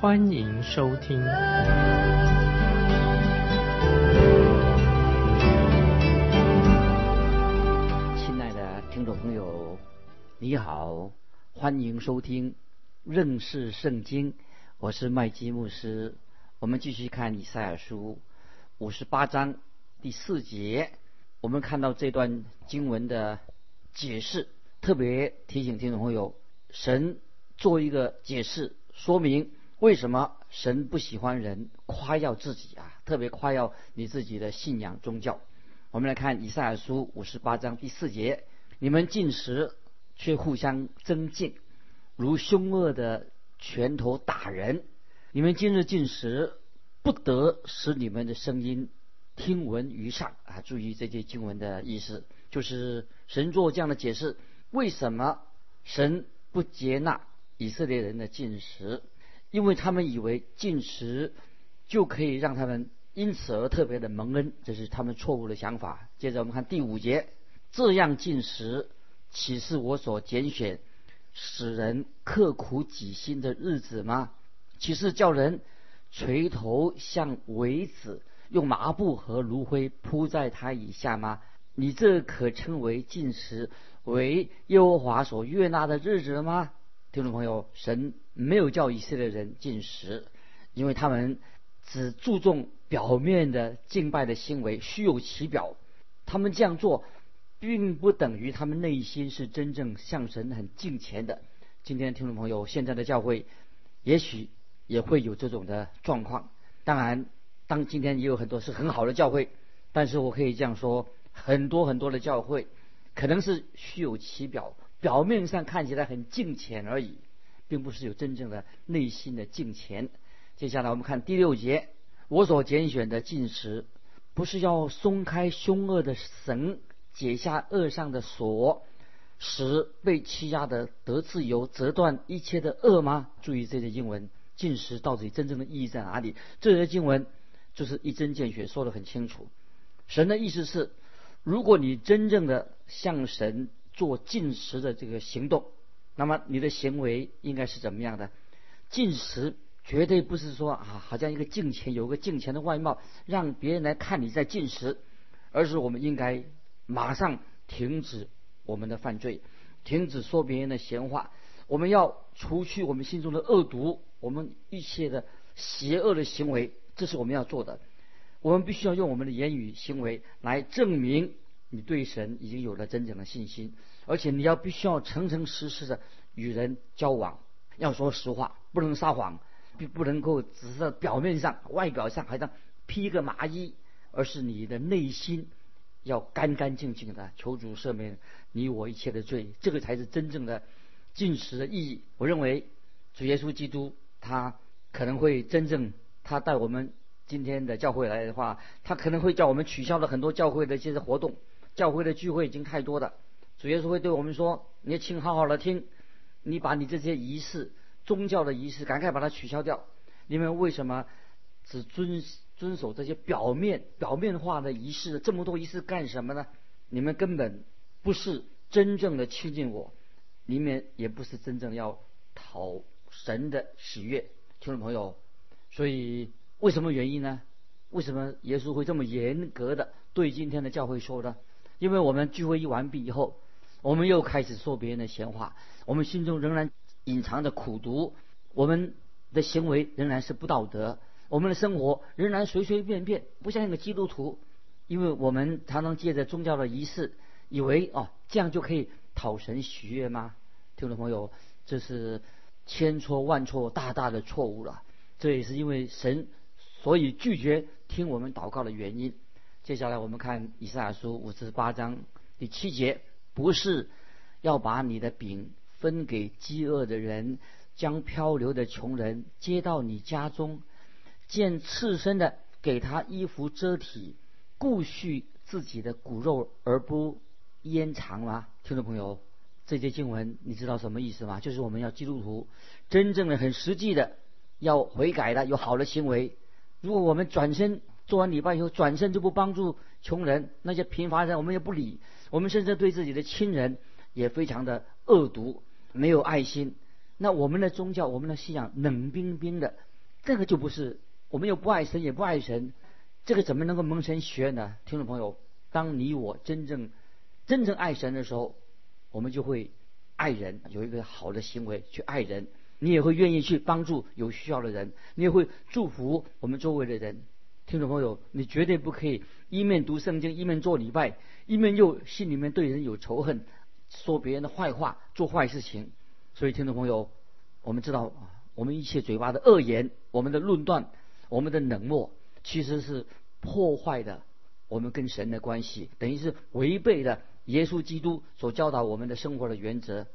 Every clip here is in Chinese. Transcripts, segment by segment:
欢迎收听。亲爱的听众朋友，你好，欢迎收听认识圣经。我是麦基牧师。我们继续看以赛亚书五十八章第四节。我们看到这段经文的解释，特别提醒听众朋友，神做一个解释，说明为什么神不喜欢人夸耀自己啊，特别夸耀你自己的信仰宗教。我们来看以赛亚书五十八章第四节：你们进食却互相争竞，如凶恶的拳头打人；你们今日进食，不得使你们的声音。听闻于上啊，注意这些经文的意思，就是神做这样的解释：为什么神不接纳以色列人的进食？因为他们以为进食就可以让他们因此而特别的蒙恩，这是他们错误的想法。接着我们看第五节：这样进食岂是我所拣选使人刻苦己心的日子吗？岂是叫人垂头像苇子？用麻布和炉灰铺在它以下吗？你这可称为进食，为耶和华所悦纳的日子了吗？听众朋友，神没有叫以色列人进食，因为他们只注重表面的敬拜的行为，虚有其表。他们这样做，并不等于他们内心是真正向神很敬虔的。今天听众朋友，现在的教会也许也会有这种的状况，当然。当今天也有很多是很好的教会，但是我可以这样说，很多很多的教会可能是虚有其表，表面上看起来很敬虔而已，并不是有真正的内心的敬虔。接下来我们看第六节，我所拣选的进食，不是要松开凶恶的绳，解下恶上的锁，使被欺压的得自由，折断一切的恶吗？注意这些经文，进食到底真正的意义在哪里？这些经文。就是一针见血，说得很清楚。神的意思是，如果你真正的向神做进食的这个行动，那么你的行为应该是怎么样的？进食绝对不是说啊，好像一个镜前，有个镜前的外貌，让别人来看你在进食，而是我们应该马上停止我们的犯罪，停止说别人的闲话，我们要除去我们心中的恶毒，我们一切的邪恶的行为。这是我们要做的，我们必须要用我们的言语行为来证明你对神已经有了真正的信心，而且你要必须要诚诚实实的与人交往，要说实话，不能撒谎，不不能够只是表面上、外表上好像披个麻衣，而是你的内心要干干净净的，求主赦免你我一切的罪，这个才是真正的进食的意义。我认为主耶稣基督他可能会真正。他带我们今天的教会来的话，他可能会叫我们取消了很多教会的一些活动，教会的聚会已经太多了。主耶稣会对我们说：“你请好好的听，你把你这些仪式、宗教的仪式，赶快把它取消掉。你们为什么只遵遵守这些表面、表面化的仪式？这么多仪式干什么呢？你们根本不是真正的亲近我，你们也不是真正要讨神的喜悦。”听众朋友。所以，为什么原因呢？为什么耶稣会这么严格的对今天的教会说呢？因为我们聚会一完毕以后，我们又开始说别人的闲话，我们心中仍然隐藏着苦毒，我们的行为仍然是不道德，我们的生活仍然随随便便，不像一个基督徒。因为我们常常借着宗教的仪式，以为哦这样就可以讨神喜悦吗？听众朋友，这是千错万错，大大的错误了。这也是因为神，所以拒绝听我们祷告的原因。接下来我们看以赛亚书五十八章第七节：不是要把你的饼分给饥饿的人，将漂流的穷人接到你家中，见赤身的给他衣服遮体，顾恤自己的骨肉而不掩藏吗？听众朋友，这些经文你知道什么意思吗？就是我们要基督徒真正的、很实际的要悔改的，有好的行为。如果我们转身做完礼拜以后，转身就不帮助穷人、那些贫乏人，我们也不理，我们甚至对自己的亲人也非常的恶毒，没有爱心。那我们的宗教、我们的信仰冷冰冰的，这个就不是我们又不爱神也不爱神，这个怎么能够蒙神学呢？听众朋友，当你我真正真正爱神的时候，我们就会爱人，有一个好的行为去爱人，你也会愿意去帮助有需要的人，你也会祝福我们周围的人。听众朋友，你绝对不可以一面读圣经，一面做礼拜，一面又心里面对人有仇恨，说别人的坏话，做坏事情。所以，听众朋友，我们知道啊，我们一切嘴巴的恶言，我们的论断，我们的冷漠，其实是破坏的我们跟神的关系，等于是违背了耶稣基督所教导我们的生活的原则。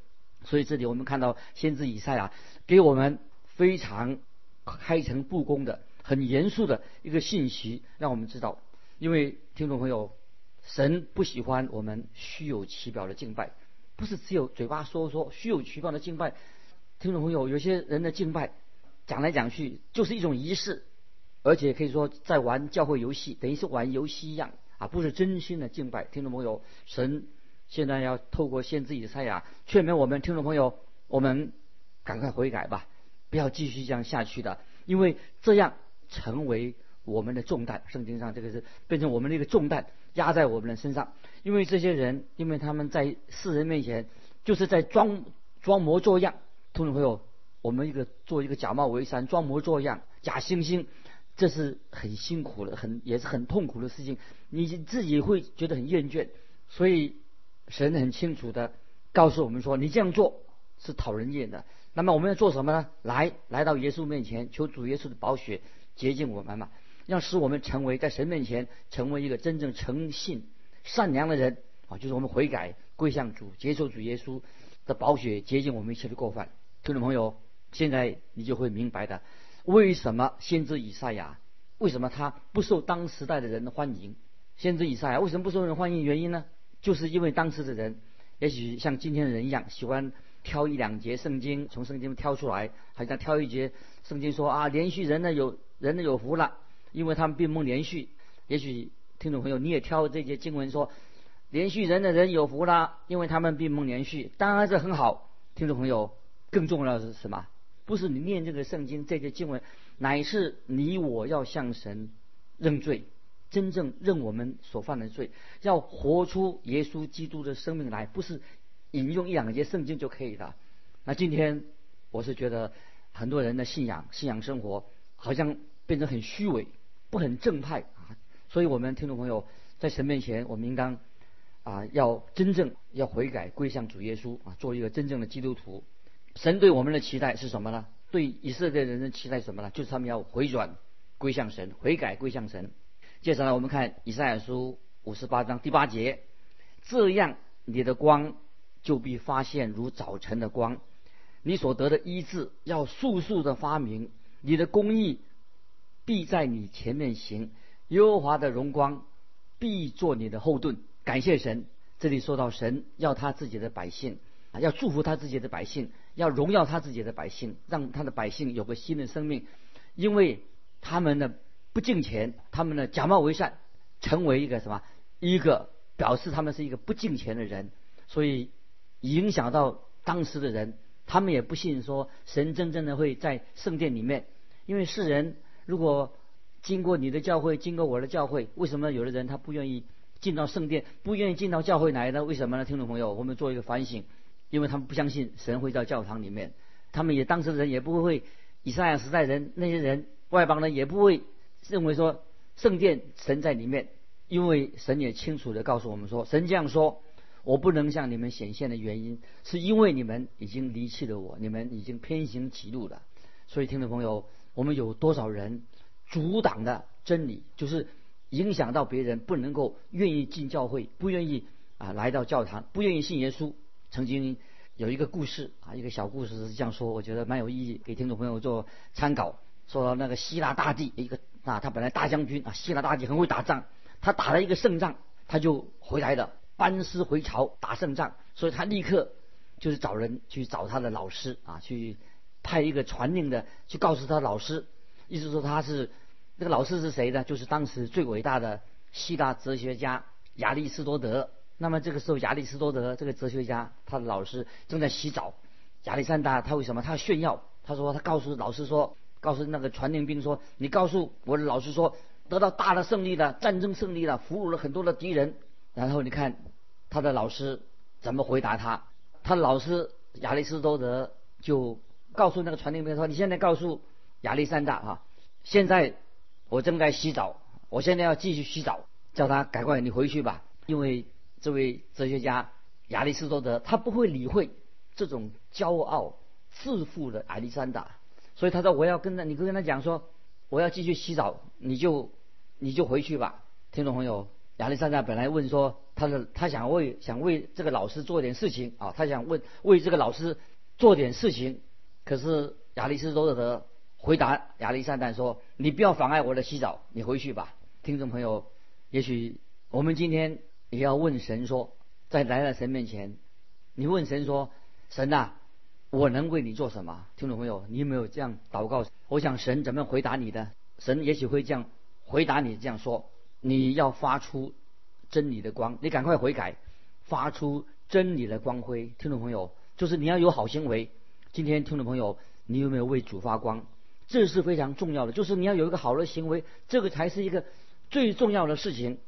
所以，这里我们看到先知以赛亚给我们非常开诚布公的、很严肃的一个信息，让我们知道，因为听众朋友，神不喜欢我们虚有其表的敬拜。不是只有嘴巴说说虚有其表的敬拜，听众朋友，有些人的敬拜讲来讲去就是一种仪式，而且可以说在玩教会游戏，等于是玩游戏一样啊，不是真心的敬拜。听众朋友，神现在要透过先知以赛亚劝勉我们听众朋友，我们赶快悔改吧，不要继续这样下去的，因为这样成为我们的重担。圣经上这个是变成我们的一个重担。压在我们的身上，因为这些人，因为他们在世人面前就是在装装模作样。听众朋友，我们一个做一个假冒伪善、装模作样、假惺惺，这是很辛苦的，很也是很痛苦的事情。你自己会觉得很厌倦，所以神很清楚的告诉我们说：你这样做是讨人厌的。那么我们要做什么呢？来，来到耶稣面前，求主耶稣的宝血洁净我们嘛。要使我们成为在神面前成为一个真正诚信、善良的人啊，就是我们悔改归向主，接受主耶稣的宝血洁净我们一切的过犯。听众朋友，现在你就会明白的，为什么先知以赛亚为什么他不受当时代的人的欢迎？先知以赛亚为什么不受人欢迎？原因呢？就是因为当时的人也许像今天的人一样，喜欢挑一两节圣经从圣经挑出来，好像挑一节圣经说啊，连续人呢有人呢有福了。因为他们并不连续，也许听众朋友你也挑这些经文说，连续人的人有福了，因为他们并不连续，当然是很好。听众朋友，更重要的是什么？不是你念这个圣经这些经文，乃是你我要向神认罪，真正认我们所犯的罪，要活出耶稣基督的生命来，不是引用一两节圣经就可以的。那今天我是觉得很多人的信仰、信仰生活好像变得很虚伪。不很正派啊，所以我们听众朋友在神面前，我们应当啊要真正要悔改归向主耶稣啊，做一个真正的基督徒。神对我们的期待是什么呢？对以色列人的期待什么呢？就是他们要回转归向神，悔改归向神。接下来我们看以赛亚书五十八章第八节，这样你的光就必发现如早晨的光，你所得的医治要速速的发明，你的公义。必在你前面行，耶和华的荣光必做你的后盾。感谢神，这里说到神要他自己的百姓啊，要祝福他自己的百姓，要荣耀他自己的百姓，让他的百姓有个新的生命。因为他们呢不敬钱，他们呢假冒为善，成为一个什么？一个表示他们是一个不敬钱的人，所以影响到当时的人，他们也不信说神真正的会在圣殿里面，因为世人。如果经过你的教会，经过我的教会，为什么有的人他不愿意进到圣殿，不愿意进到教会来呢？为什么呢？听众朋友，我们做一个反省，因为他们不相信神会在教堂里面，他们也当时人也不会，以赛亚时代人那些人外邦人也不会认为说圣殿神在里面，因为神也清楚的告诉我们说，神这样说，我不能向你们显现的原因，是因为你们已经离弃了我，你们已经偏行歧路了，所以听众朋友。我们有多少人阻挡的真理，就是影响到别人不能够愿意进教会，不愿意啊来到教堂，不愿意信耶稣。曾经有一个故事啊，一个小故事是这样说，我觉得蛮有意义，给听众朋友做参考。说到那个希腊大帝一个啊，他本来大将军啊，希腊大帝很会打仗，他打了一个胜仗，他就回来了，班师回朝打胜仗，所以他立刻就是找人去找他的老师啊，去派一个传令的去告诉他老师，意思说他是那个老师是谁呢？就是当时最伟大的希腊哲学家亚里士多德。那么这个时候，亚里士多德这个哲学家，他的老师正在洗澡。亚历山大他为什么？他要炫耀。他说他告诉老师说，告诉那个传令兵说，你告诉我的老师说，得到大的胜利了，战争胜利了，俘虏了很多的敌人。然后你看他的老师怎么回答他？他老师亚里士多德就告诉那个传令兵说，你现在告诉亚历山大哈，现在我正在洗澡，我现在要继续洗澡，叫他赶快你回去吧，因为。这位哲学家亚里士多德，他不会理会这种骄傲自负的亚历山大，所以他说：“我要跟他，你跟他讲说，我要继续洗澡，你就你就回去吧。”听众朋友，亚历山大本来问说，他的他想为想为这个老师做点事情啊，他想问为这个老师做点事情，可是亚里士多德回答亚历山大说：“你不要妨碍我的洗澡，你回去吧。”听众朋友，也许我们今天。也要问神说，在来到神面前，你问神说：“神呐，我能为你做什么？”听众朋友，你有没有这样祷告？我想神怎么回答你的？神也许会这样回答你：这样说，你要发出真理的光，你赶快悔改，发出真理的光辉。听众朋友，就是你要有好行为。今天听众朋友，你有没有为主发光？这是非常重要的，就是你要有一个好的行为，这个才是一个最重要的事情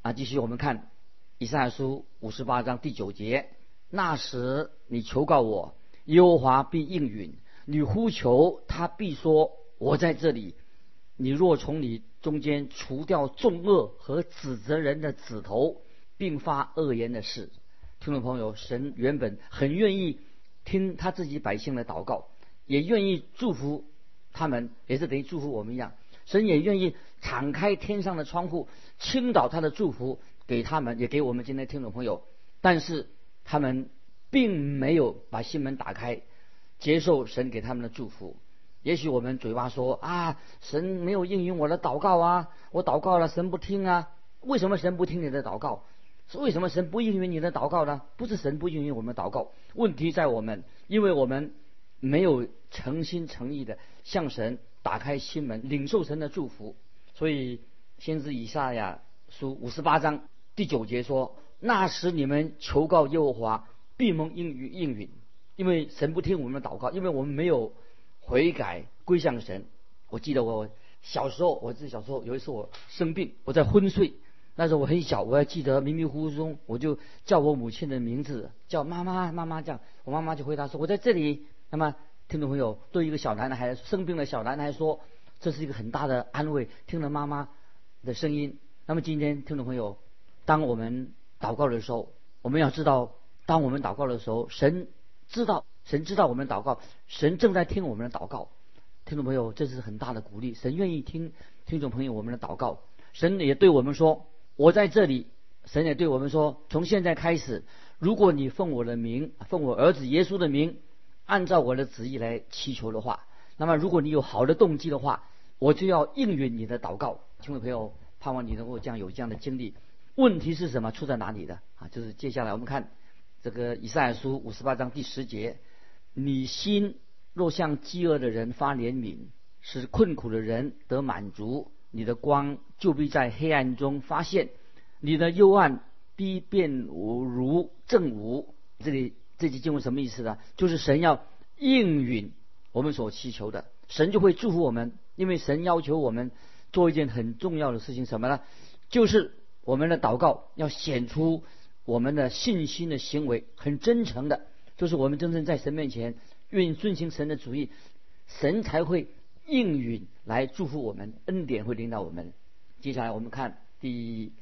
啊！继续我们看。以赛亚书五十八章第九节：那时你求告我，耶和华必应允；你呼求他，必说：我在这里。你若从你中间除掉众恶和指责人的指头，并发恶言的事，听众朋友，神原本很愿意听他自己百姓的祷告，也愿意祝福他们，也是等于祝福我们一样。神也愿意敞开天上的窗户，倾倒他的祝福。给他们，也给我们今天听众朋友，但是他们并没有把心门打开，接受神给他们的祝福。也许我们嘴巴说啊，神没有应允我的祷告啊，我祷告了，神不听啊。为什么神不听你的祷告？是为什么神不应允你的祷告呢？不是神不应允我们祷告，问题在我们，因为我们没有诚心诚意的向神打开心门，领受神的祝福。所以先知以赛亚书五十八章。第九节说：“那时你们求告耶和华，必蒙应允应允，因为神不听我们的祷告，因为我们没有悔改归向神。我记得我小时候，我自己小时候有一次我生病，我在昏睡，那时候我很小，我还记得迷迷糊糊中，我就叫我母亲的名字，叫妈妈妈妈这样，我妈妈就回答说我在这里。那么听众朋友对一个小男孩生病的小男孩说，这是一个很大的安慰，听了妈妈的声音。那么今天听众朋友。当我们祷告的时候，我们要知道，当我们祷告的时候，神知道，神知道我们祷告，神正在听我们的祷告。听众朋友，这是很大的鼓励，神愿意听听众朋友我们的祷告。神也对我们说：“我在这里。”神也对我们说：“从现在开始，如果你奉我的名，奉我儿子耶稣的名，按照我的旨意来祈求的话，那么如果你有好的动机的话，我就要应允你的祷告。”听众朋友，盼望你能够这样有这样的经历。问题是什么？出在哪里的啊？就是接下来我们看这个以赛亚书五十八章第十节：你心若向饥饿的人发怜悯，使困苦的人得满足，你的光就必在黑暗中发现，你的幽暗必变无如正午。这里这句经文什么意思呢？就是神要应允我们所祈求的，神就会祝福我们，因为神要求我们做一件很重要的事情，什么呢？就是。我们的祷告要显出我们的信心的行为，很真诚的，就是我们真正在神面前愿意遵行神的旨意，神才会应允来祝福我们，恩典会领导我们。接下来我们看第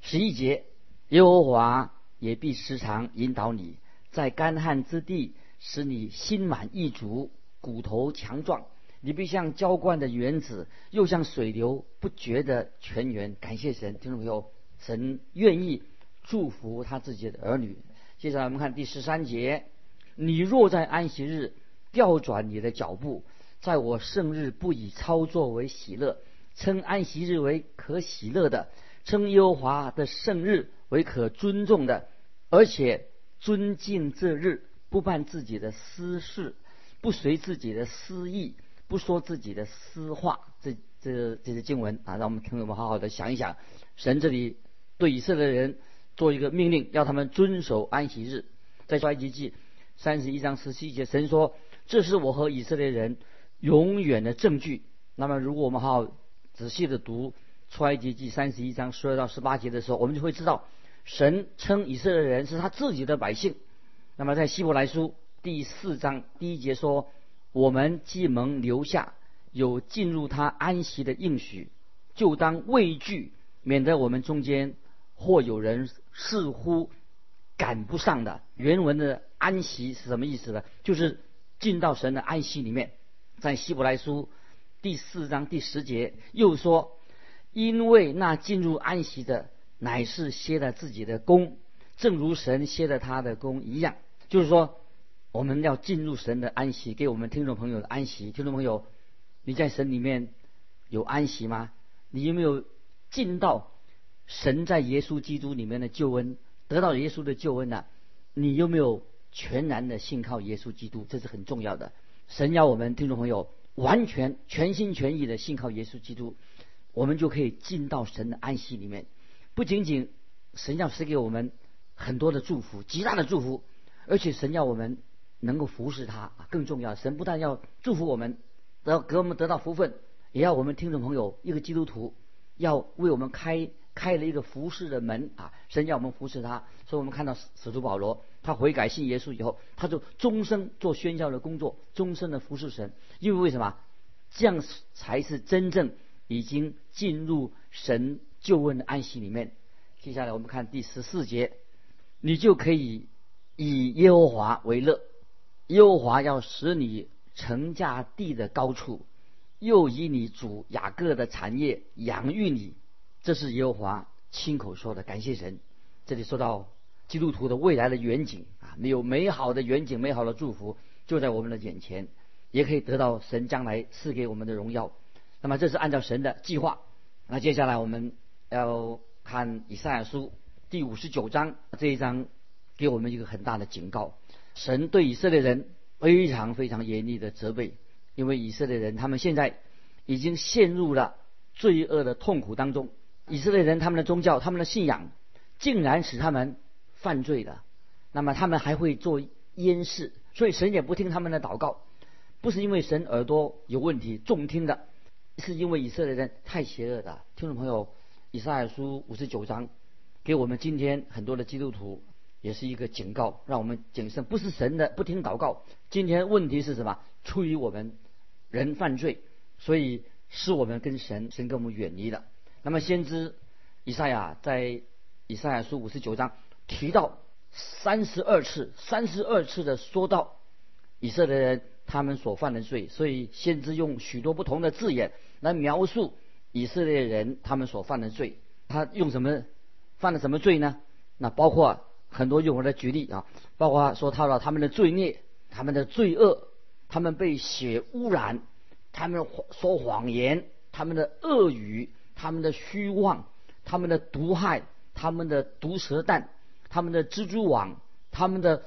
十一节，耶和华也必时常引导你，在干旱之地使你心满意足，骨头强壮，你必像浇灌的园子，又像水流不绝的泉源。感谢神，听众朋友。神愿意祝福他自己的儿女。接下来我们看第十三节：你若在安息日调转你的脚步，在我圣日不以操作为喜乐，称安息日为可喜乐的，称耶和华的圣日为可尊重的，而且尊敬这日，不办自己的私事，不随自己的私意，不说自己的私话。这这这些经文啊，让我们听友们好好的想一想，神这里对以色列人做一个命令，要他们遵守安息日。在出埃及记三十一章十七节，神说：“这是我和以色列人永远的证据。”那么，如果我们好好仔细的读出埃及记三十一章十二到十八节的时候，我们就会知道，神称以色列人是他自己的百姓。那么，在希伯来书第四章第一节说：“我们既蒙留下。”有进入他安息的应许，就当畏惧，免得我们中间或有人似乎赶不上的。原文的安息是什么意思呢？就是进到神的安息里面。在希伯来书第四章第十节又说：“因为那进入安息的，乃是歇了自己的功，正如神歇了他的功一样。”就是说，我们要进入神的安息，给我们听众朋友的安息。听众朋友。你在神里面有安息吗？你有没有尽到神在耶稣基督里面的救恩，得到耶稣的救恩呢？你有没有全然的信靠耶稣基督？这是很重要的。神要我们听众朋友完全全心全意的信靠耶稣基督，我们就可以进到神的安息里面。不仅仅神要赐给我们很多的祝福，极大的祝福，而且神要我们能够服侍他啊。更重要，神不但要祝福我们。得给我们得到福分，也要我们听众朋友一个基督徒要为我们开开了一个服侍的门啊！神要我们服侍他，所以我们看到使徒保罗他悔改信耶稣以后，他就终生做宣教的工作，终身的服侍神。因为为什么？这样才是真正已经进入神救恩的安息里面。接下来我们看第十四节，你就可以以耶和华为乐，耶和华要使你。成架地的高处，又以你主雅各的产业养育你，这是耶和华亲口说的。感谢神，这里说到基督徒的未来的远景啊，有美好的远景，美好的祝福就在我们的眼前，也可以得到神将来赐给我们的荣耀。那么这是按照神的计划。那接下来我们要看以赛亚书第五十九章这一章，给我们一个很大的警告：神对以色列人。非常非常严厉的责备，因为以色列人他们现在已经陷入了罪恶的痛苦当中。以色列人他们的宗教、他们的信仰，竟然使他们犯罪的。那么他们还会做烟事，所以神也不听他们的祷告。不是因为神耳朵有问题、重听的，是因为以色列人太邪恶的。听众朋友，以赛亚书五十九章给我们今天很多的基督徒。也是一个警告，让我们谨慎。不是神的不听祷告。今天问题是什么？出于我们人犯罪，所以使我们跟神神跟我们远离了。那么先知以赛亚在以赛亚书五十九章提到三十二次，三十二次的说到以色列人他们所犯的罪。所以先知用许多不同的字眼来描述以色列人他们所犯的罪。他用什么犯了什么罪呢？那包括。很多用我来举例啊，包括说到了他们的罪孽、他们的罪恶、他们被血污染、他们说谎言、他们的恶语、他们的虚妄、他们的毒害、他们的毒蛇蛋、他们的蜘蛛网、他们的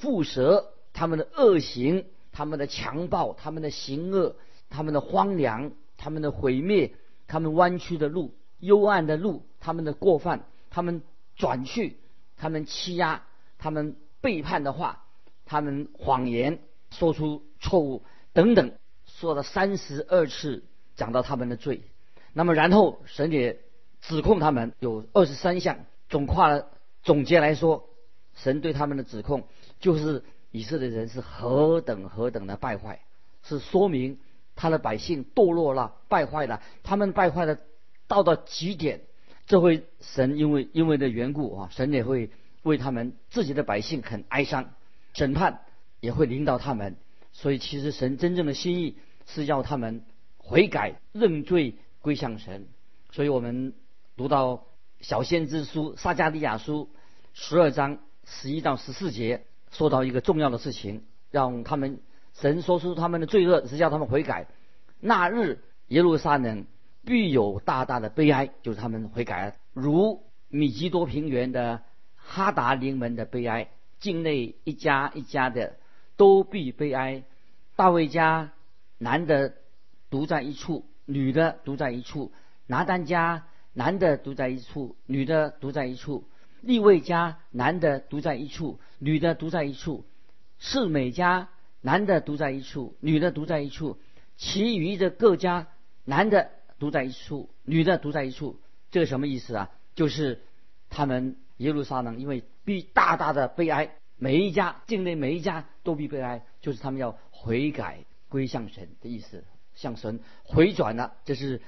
蝮蛇、他们的恶行、他们的强暴、他们的行恶、他们的荒凉、他们的毁灭、他们弯曲的路、幽暗的路、他们的过犯、他们转去。他们欺压，他们背叛的话，他们谎言，说出错误等等，说了三十二次，讲到他们的罪。那么然后神也指控他们有二十三项，总跨了总结来说，神对他们的指控就是以色列人是何等何等的败坏，是说明他的百姓堕落了，败坏了，他们败坏的到了极点。这会神因为因为的缘故啊，神也会为他们自己的百姓很哀伤，审判也会领导他们。所以其实神真正的心意是要他们悔改认罪归向神。所以我们读到小先知书撒加利亚书十二章十一到十四节，说到一个重要的事情，让他们神说出他们的罪恶是叫他们悔改。那日耶路撒冷必有大大的悲哀，就是他们悔改，如米基多平原的哈达临门的悲哀，境内一家一家的都必悲哀。大卫家难得独在一处，女的独在一处；拿单家男的独在一处，女的独在一处。利未家男的独在一处，女的独在一处；世美家男的独在一处，女的独在一处；其余的各家男的独在一处，女的独在一处。这个什么意思啊？就是他们耶路撒冷因为必大大的悲哀，每一家境内每一家都必悲哀，就是他们要悔改归向神的意思，向神回转了。这是。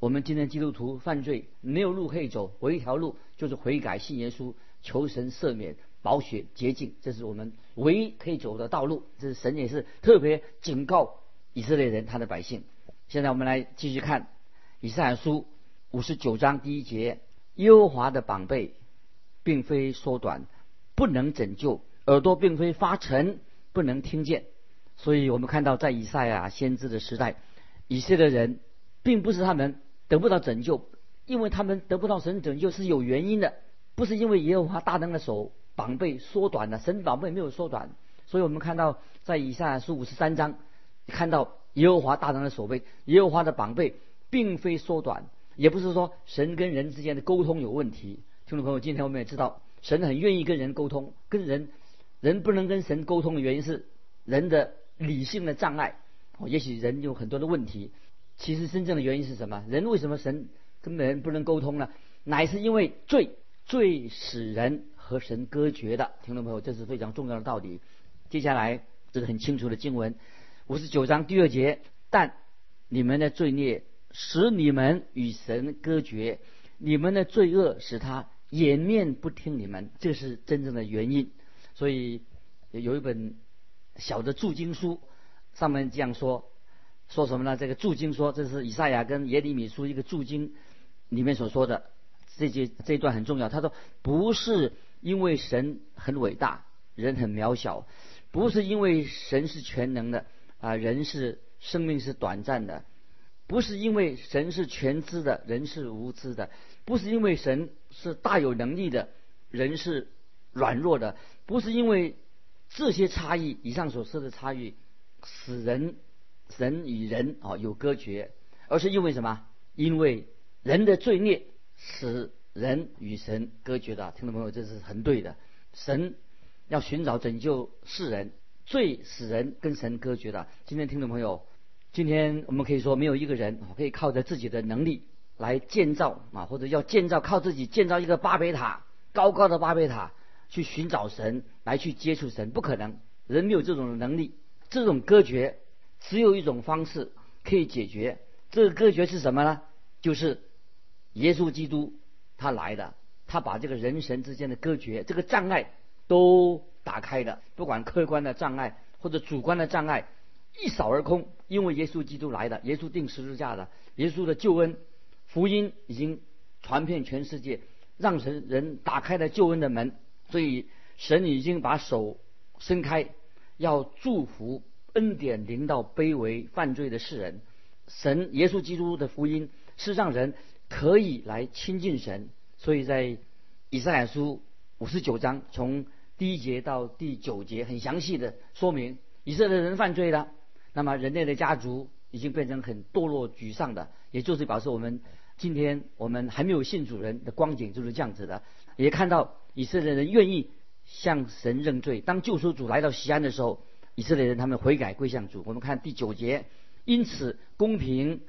我们今天基督徒犯罪没有路可以走，唯一一条路就是悔改信耶稣，求神赦免、保血洁净，这是我们唯一可以走的道路。这是神也是特别警告以色列人他的百姓。现在我们来继续看以赛亚书五十九章第一节：耶和华的膀背并非缩短，不能拯救；耳朵并非发沉，不能听见。所以我们看到在以赛亚先知的时代，以色列人并不是他们。得不到拯救，因为他们得不到神拯救是有原因的，不是因为耶和华大能的手膀背缩短了，神的膀背没有缩短，所以我们看到在以赛亚书五十三章，看到耶和华大能的手背，耶和华的膀背并非缩短，也不是说神跟人之间的沟通有问题。听众朋友，今天我们也知道，神很愿意跟人沟通，跟人人不能跟神沟通的原因是人的理性的障碍，哦，也许人有很多的问题。其实真正的原因是什么？人为什么神跟人不能沟通呢？乃是因为罪，罪使人和神隔绝的。听众朋友，这是非常重要的道理。接下来这个很清楚的经文，五十九章第二节：但你们的罪孽使你们与神隔绝，你们的罪恶使他掩面不听你们，这是真正的原因。所以有一本小的注经书，上面这样说。说什么呢？这个注经说，这是以赛亚跟耶利米书一个注经里面所说的这些这一段很重要。他说，不是因为神很伟大，人很渺小；不是因为神是全能的啊，人是生命是短暂的；不是因为神是全知的，人是无知的；不是因为神是大有能力的，人是软弱的；不是因为这些差异，以上所说的差异，使人。神与人啊有隔绝，而是因为什么？因为人的罪孽使人与神隔绝的。听众朋友，这是很对的。神要寻找拯救世人，罪使人跟神隔绝的。今天听众朋友，今天我们可以说，没有一个人可以靠着自己的能力来建造啊，或者要建造靠自己建造一个巴别塔，高高的巴别塔去寻找神，来去接触神，不可能。人没有这种能力，这种隔绝。只有一种方式可以解决这个隔绝是什么呢？就是耶稣基督他来的，他把这个人神之间的隔绝、这个障碍都打开的，不管客观的障碍或者主观的障碍，一扫而空。因为耶稣基督来的，耶稣定十字架的，耶稣的救恩福音已经传遍全世界，让神人打开了救恩的门，所以神已经把手伸开，要祝福。恩典临到卑微犯罪的世人，神耶稣基督的福音是让人可以来亲近神，所以在以赛亚书五十九章从第一节到第九节很详细的说明以色列人犯罪了，那么人类的家族已经变成很堕落沮丧的，也就是表示我们今天我们还没有信主人的光景就是这样子的，也看到以色列人愿意向神认罪，当救赎主来到西安的时候。以色列人他们悔改归向主。我们看第九节，因此公平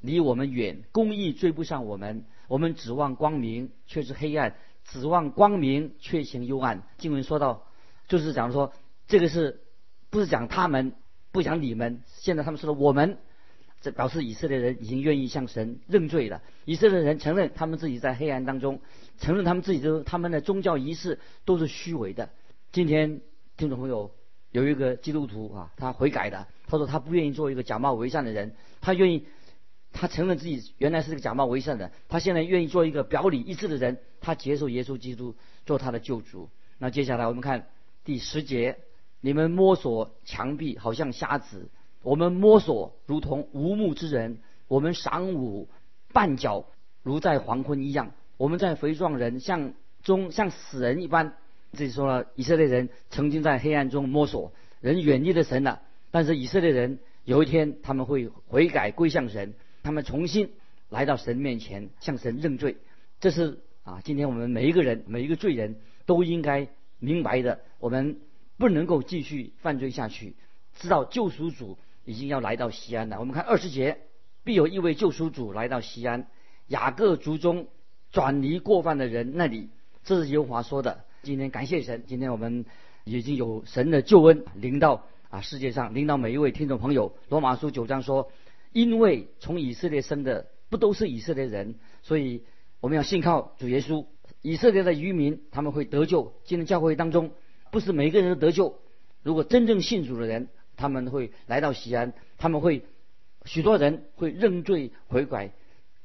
离我们远，公义追不上我们。我们指望光明，却是黑暗；指望光明，却行幽暗。经文说到，就是讲说，这个是不是讲他们，不讲你们？现在他们说的我们，表示以色列人已经愿意向神认罪了。以色列人承认他们自己在黑暗当中，承认他们自己的他们的宗教仪式都是虚伪的。今天听众朋友。有一个基督徒啊，他悔改的。他说他不愿意做一个假冒伪善的人，他愿意，他承认自己原来是个假冒伪善的。他现在愿意做一个表里一致的人，他接受耶稣基督做他的救主。那接下来我们看第十节，你们摸索墙壁，好像瞎子；我们摸索，如同无目之人；我们晌午绊脚，如在黄昏一样。我们在肥壮人像中像死人一般。这说了，以色列人曾经在黑暗中摸索，人远离了神了。但是以色列人有一天他们会悔改归向神，他们重新来到神面前向神认罪。这是啊，今天我们每一个人每一个罪人都应该明白的。我们不能够继续犯罪下去，知道救赎主已经要来到西安了。我们看二十节，必有一位救赎主来到西安，雅各族中转离过犯的人那里。这是耶和华说的。今天感谢神，今天我们已经有神的救恩临到啊世界上，临到每一位听众朋友。罗马书九章说，因为从以色列生的不都是以色列人，所以我们要信靠主耶稣。以色列的渔民他们会得救。今天教会当中不是每个人都得救，如果真正信主的人，他们会来到西安，他们会许多人会认罪悔改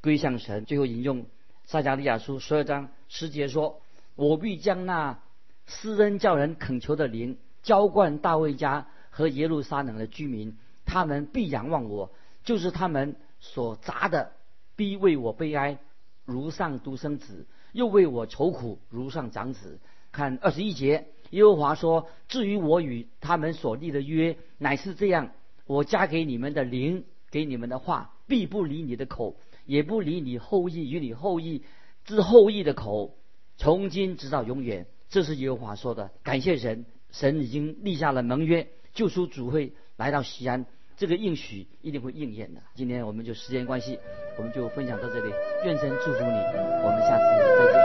归向神。最后引用撒加利亚书十二章十节说。我必将那施恩叫人恳求的灵浇灌大卫家和耶路撒冷的居民，他们必仰望我，就是他们所砸的，必为我悲哀，如上独生子；又为我愁苦，如上长子。看二十一节，耶和华说：至于我与他们所立的约，乃是这样：我加给你们的灵，给你们的话，必不离你的口，也不离你后裔与你后裔之后裔的口。从今直到永远，这是耶和华说的。感谢神，神已经立下了盟约，救赎主会来到西安，这个应许一定会应验的。今天我们就时间关系，我们就分享到这里。愿神祝福你，我们下次再见。